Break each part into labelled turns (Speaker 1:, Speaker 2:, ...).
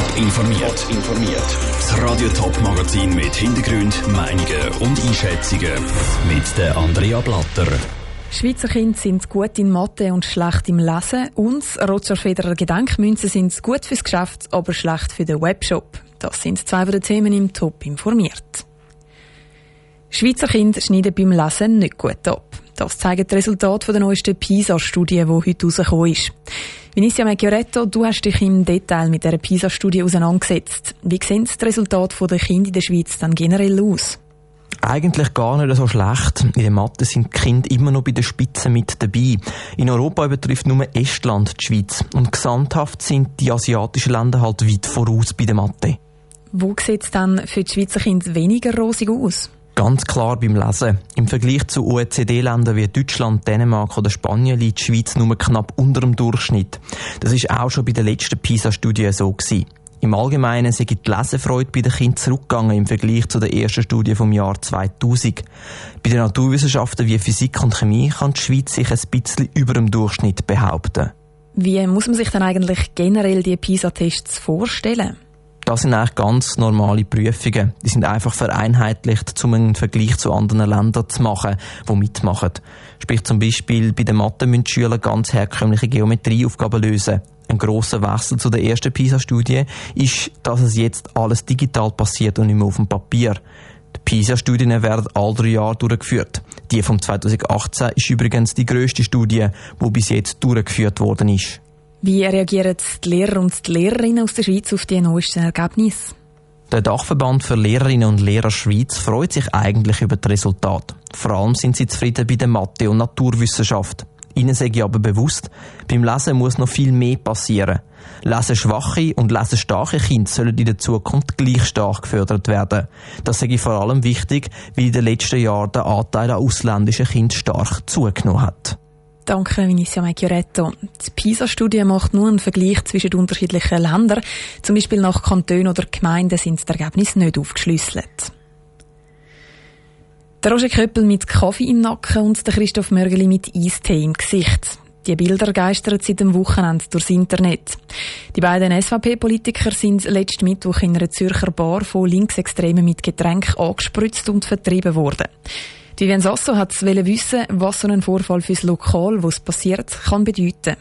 Speaker 1: Top informiert. informiert. Das Radio Top Magazin mit Hintergrund, Meinungen und Einschätzungen mit der Andrea Blatter.
Speaker 2: Schweizer Kinder sind gut in Mathe und schlecht im Lesen. Und Roger Federer Gedenkmünzen sind gut fürs Geschäft, aber schlecht für den Webshop. Das sind zwei der Themen im Top informiert. Schweizer Kinder schneiden beim Lesen nicht gut ab. Das zeigen die Resultate der neuesten PISA-Studie, die heute rausgekommen ist. Vinicia Meggioretto, du hast dich im Detail mit dieser PISA-Studie auseinandergesetzt. Wie sehen die Resultate der Kinder in der Schweiz dann generell aus?
Speaker 3: Eigentlich gar nicht so schlecht. In der Mathe sind die Kinder immer noch bei der Spitze mit dabei. In Europa übertrifft nur Estland die Schweiz. Und gesamthaft sind die asiatischen Länder halt weit voraus bei der Mathe.
Speaker 2: Wo sieht es dann für die Schweizer Kinder weniger rosig aus?
Speaker 3: Ganz klar beim Lesen. Im Vergleich zu OECD-Ländern wie Deutschland, Dänemark oder Spanien liegt die Schweiz nur knapp unter dem Durchschnitt. Das ist auch schon bei der letzten PISA-Studie so gewesen. Im Allgemeinen sei die Lesefreude bei den Kindern zurückgegangen im Vergleich zu der ersten Studie vom Jahr 2000. Bei den Naturwissenschaften wie Physik und Chemie kann die Schweiz sich ein bisschen über dem Durchschnitt behaupten.
Speaker 2: Wie muss man sich dann eigentlich generell die PISA-Tests vorstellen?
Speaker 3: Das sind eigentlich ganz normale Prüfungen. Die sind einfach vereinheitlicht, um einen Vergleich zu anderen Ländern zu machen, die mitmachen. Sprich zum Beispiel bei den Mathe müssen die Schüler ganz herkömmliche Geometrieaufgaben lösen. Ein grosser Wechsel zu der ersten PISA-Studie ist, dass es jetzt alles digital passiert und nicht mehr auf dem Papier. Die PISA-Studien werden alle drei Jahre durchgeführt. Die von 2018 ist übrigens die grösste Studie, die bis jetzt durchgeführt worden ist.
Speaker 2: Wie reagieren die Lehrer und die Lehrerinnen aus der Schweiz auf die neuesten Ergebnisse?
Speaker 3: Der Dachverband für Lehrerinnen und Lehrer Schweiz freut sich eigentlich über das Resultat. Vor allem sind sie zufrieden bei der Mathe- und Naturwissenschaft. Ihnen sage ich aber bewusst, beim Lesen muss noch viel mehr passieren. Leseschwache und lesestarke Kinder sollen in der Zukunft gleich stark gefördert werden. Das sage ich vor allem wichtig, weil in den letzten Jahren der Anteil an ausländischen Kindern stark zugenommen hat.
Speaker 2: Danke, Vinicia Meggioretto. Die PISA-Studie macht nur einen Vergleich zwischen unterschiedlichen Ländern. Zum Beispiel nach Kantonen oder Gemeinden sind die Ergebnisse nicht aufgeschlüsselt. Der Roger Köppel mit Kaffee im Nacken und der Christoph Mörgeli mit Eistee im Gesicht. Die Bilder geistern seit dem Wochenende durchs Internet. Die beiden SVP-Politiker sind letzten Mittwoch in einer Zürcher Bar von Linksextremen mit Getränk angespritzt und vertrieben worden. Vivian Sasso hat wissen, was so ein Vorfall fürs Lokal, wo es passiert, kann bedeuten.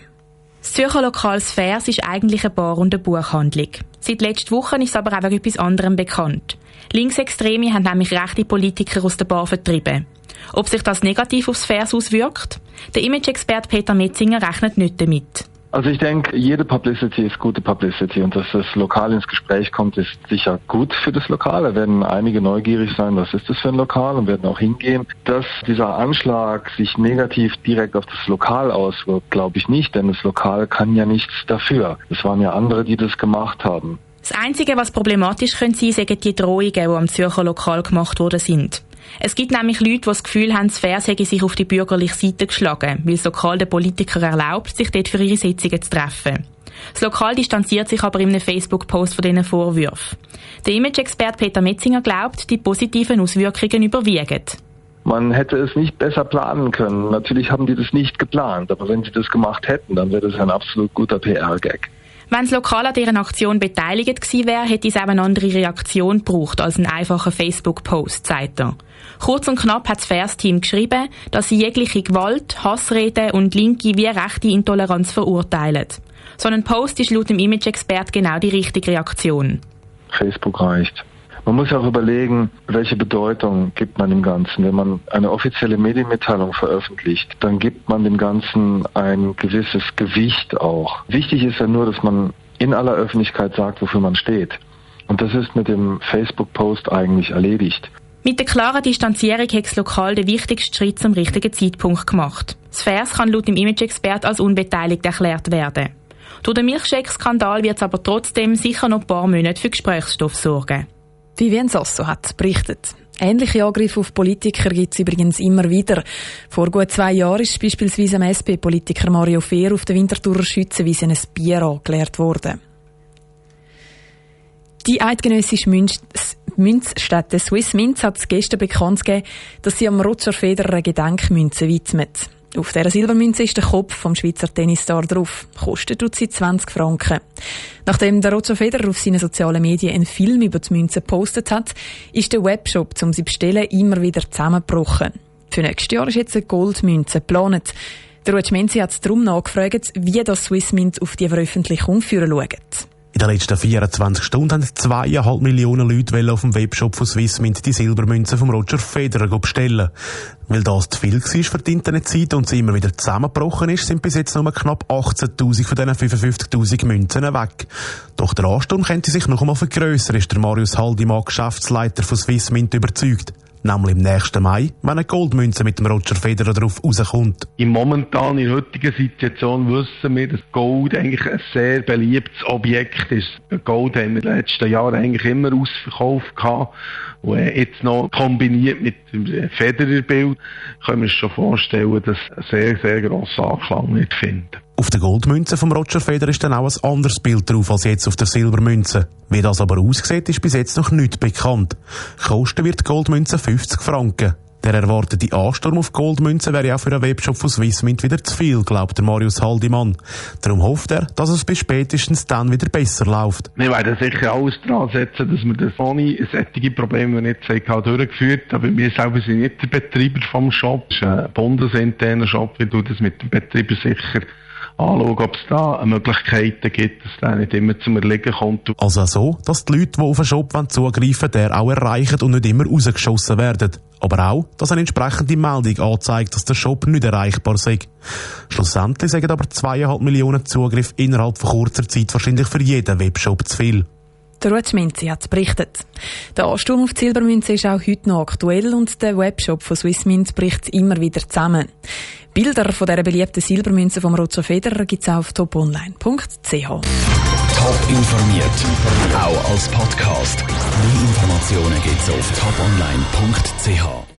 Speaker 4: Das Zürcher Lokal Sphärs ist eigentlich eine Bar und eine Buchhandlung. Seit letzter Woche ist es aber auch etwas anderem bekannt. Linksextreme haben nämlich rechte Politiker aus der Bar vertrieben. Ob sich das negativ aufs Vers auswirkt? Der Image-Experte Peter Metzinger rechnet nicht damit.
Speaker 5: Also ich denke, jede Publicity ist gute Publicity und dass das Lokal ins Gespräch kommt, ist sicher gut für das Lokal. Da werden einige neugierig sein, was ist das für ein Lokal und werden auch hingehen. Dass dieser Anschlag sich negativ direkt auf das Lokal auswirkt, glaube ich nicht, denn das Lokal kann ja nichts dafür. Es waren ja andere, die das gemacht haben.
Speaker 4: Das Einzige, was problematisch könnte sein, sind die Drohungen, die am Zürcher Lokal gemacht worden sind. Es gibt nämlich Leute, die das Gefühl haben, das Vers hätte sich auf die bürgerliche Seite geschlagen, weil das Lokal den Politikern erlaubt, sich dort für ihre Sitzungen zu treffen. Das Lokal distanziert sich aber in einem Facebook-Post von diesen Vorwürfen. Der Image-Experte Peter Metzinger glaubt, die positiven Auswirkungen überwiegen.
Speaker 5: Man hätte es nicht besser planen können. Natürlich haben die das nicht geplant, aber wenn sie das gemacht hätten, dann wäre das ein absolut guter PR-Gag.
Speaker 4: Wenn das Lokal an deren Aktion beteiligt gewesen wäre, hätte es eben eine andere Reaktion gebraucht als ein einfacher Facebook-Post, sagt er. Kurz und knapp hat das Vers-Team geschrieben, dass sie jegliche Gewalt, Hassrede und linke wie rechte Intoleranz verurteilen. So ein Post ist laut dem Image-Expert genau die richtige Reaktion.
Speaker 5: Facebook reicht. Man muss auch überlegen, welche Bedeutung gibt man dem Ganzen. Wenn man eine offizielle Medienmitteilung veröffentlicht, dann gibt man dem Ganzen ein gewisses Gewicht auch. Wichtig ist ja nur, dass man in aller Öffentlichkeit sagt, wofür man steht. Und das ist mit dem Facebook-Post eigentlich erledigt.
Speaker 4: Mit der klaren Distanzierung hat das Lokal den wichtigsten Schritt zum richtigen Zeitpunkt gemacht. Das Vers kann laut dem Image-Expert als unbeteiligt erklärt werden. Durch den Milchshake-Skandal wird es aber trotzdem sicher noch ein paar Monate für Gesprächsstoff sorgen.
Speaker 2: Vivien Sasso hat berichtet. Ähnliche Angriffe auf Politiker gibt es übrigens immer wieder. Vor gut zwei Jahren ist beispielsweise am SP-Politiker Mario Fehr auf der Winterthurer Schützenwiese ein Bier angeleert worden. Die eidgenössische Münz Münzstätte Swiss Mint hat gestern bekannt gegeben, dass sie am Roger Federer Gedenkmünze widmet. Auf dieser Silbermünze ist der Kopf vom Schweizer Tennisstar drauf. Kostet tut sie 20 Franken. Nachdem der Roger Federer auf seinen sozialen Medien einen Film über die Münze gepostet hat, ist der Webshop, um sie zu bestellen, immer wieder zusammengebrochen. Für nächstes Jahr ist jetzt eine Goldmünze geplant. Der Ruud Menzi hat darum nachgefragt, wie das Swissmint auf die Veröffentlichung führen schaut.
Speaker 6: In den letzten 24 Stunden haben zweieinhalb Millionen Leute auf dem Webshop von Swissmint die Silbermünze von Roger Federer bestellen. Weil das zu viel war für die Internetseite und sie immer wieder zusammengebrochen ist, sind bis jetzt nur knapp 18.000 von diesen 55.000 Münzen weg. Doch der Ansturm könnte sich noch einmal vergrössern, ist der Marius Haldimann, Geschäftsleiter von Swissmint, überzeugt nämlich im nächsten Mai, wenn eine Goldmünze mit dem Roger Federer drauf rauskommt.
Speaker 7: Im momentan in der heutigen Situation wissen wir, dass Gold eigentlich ein sehr beliebtes Objekt ist. Gold haben wir in den letzten Jahren eigentlich immer ausverkauft gehabt. Und jetzt noch kombiniert mit dem Federerbild können wir uns schon vorstellen, dass ein sehr, sehr grosser Anklang wird finden.
Speaker 6: Auf der Goldmünze vom Roger Federer ist dann auch ein anderes Bild drauf als jetzt auf der Silbermünze. Wie das aber aussieht, ist bis jetzt noch nicht bekannt. Kosten wird die Goldmünze 50 Franken. Der erwartete Ansturm auf Goldmünzen wäre auch für einen Webshop von Swissmint wieder zu viel, glaubt der Marius Haldimann. Darum hofft er, dass es bis spätestens dann wieder besser läuft.
Speaker 7: Wir werden sicher alles dran setzen, dass wir das ohne solche Probleme nicht haben, durchgeführt Aber wir selber sind nicht der Betreiber vom Shop. Es ist ein bundesinterner Shop, wie du das mit dem Betreiber sicher anschauen, ob es da Möglichkeiten gibt, dass der nicht immer zum Erliegen kommt.
Speaker 6: Also so, dass die Leute, die auf einen Shop zugreifen wollen, der auch erreichen und nicht immer rausgeschossen werden. Aber auch, dass eine entsprechende Meldung anzeigt, dass der Shop nicht erreichbar sei. Schlussendlich sagen aber zweieinhalb Millionen Zugriff innerhalb von kurzer Zeit wahrscheinlich für jeden Webshop zu viel.
Speaker 2: Der Ruth Minzi hat berichtet. Der Ansturm auf die Silbermünze ist auch heute noch aktuell und der Webshop von Swissmint bricht immer wieder zusammen. Bilder von dieser beliebten Silbermünze vom Roger Federer gibt es auf toponline.ch.
Speaker 1: Top informiert, auch als Podcast. Mehr Informationen gibt es auf toponline.ch.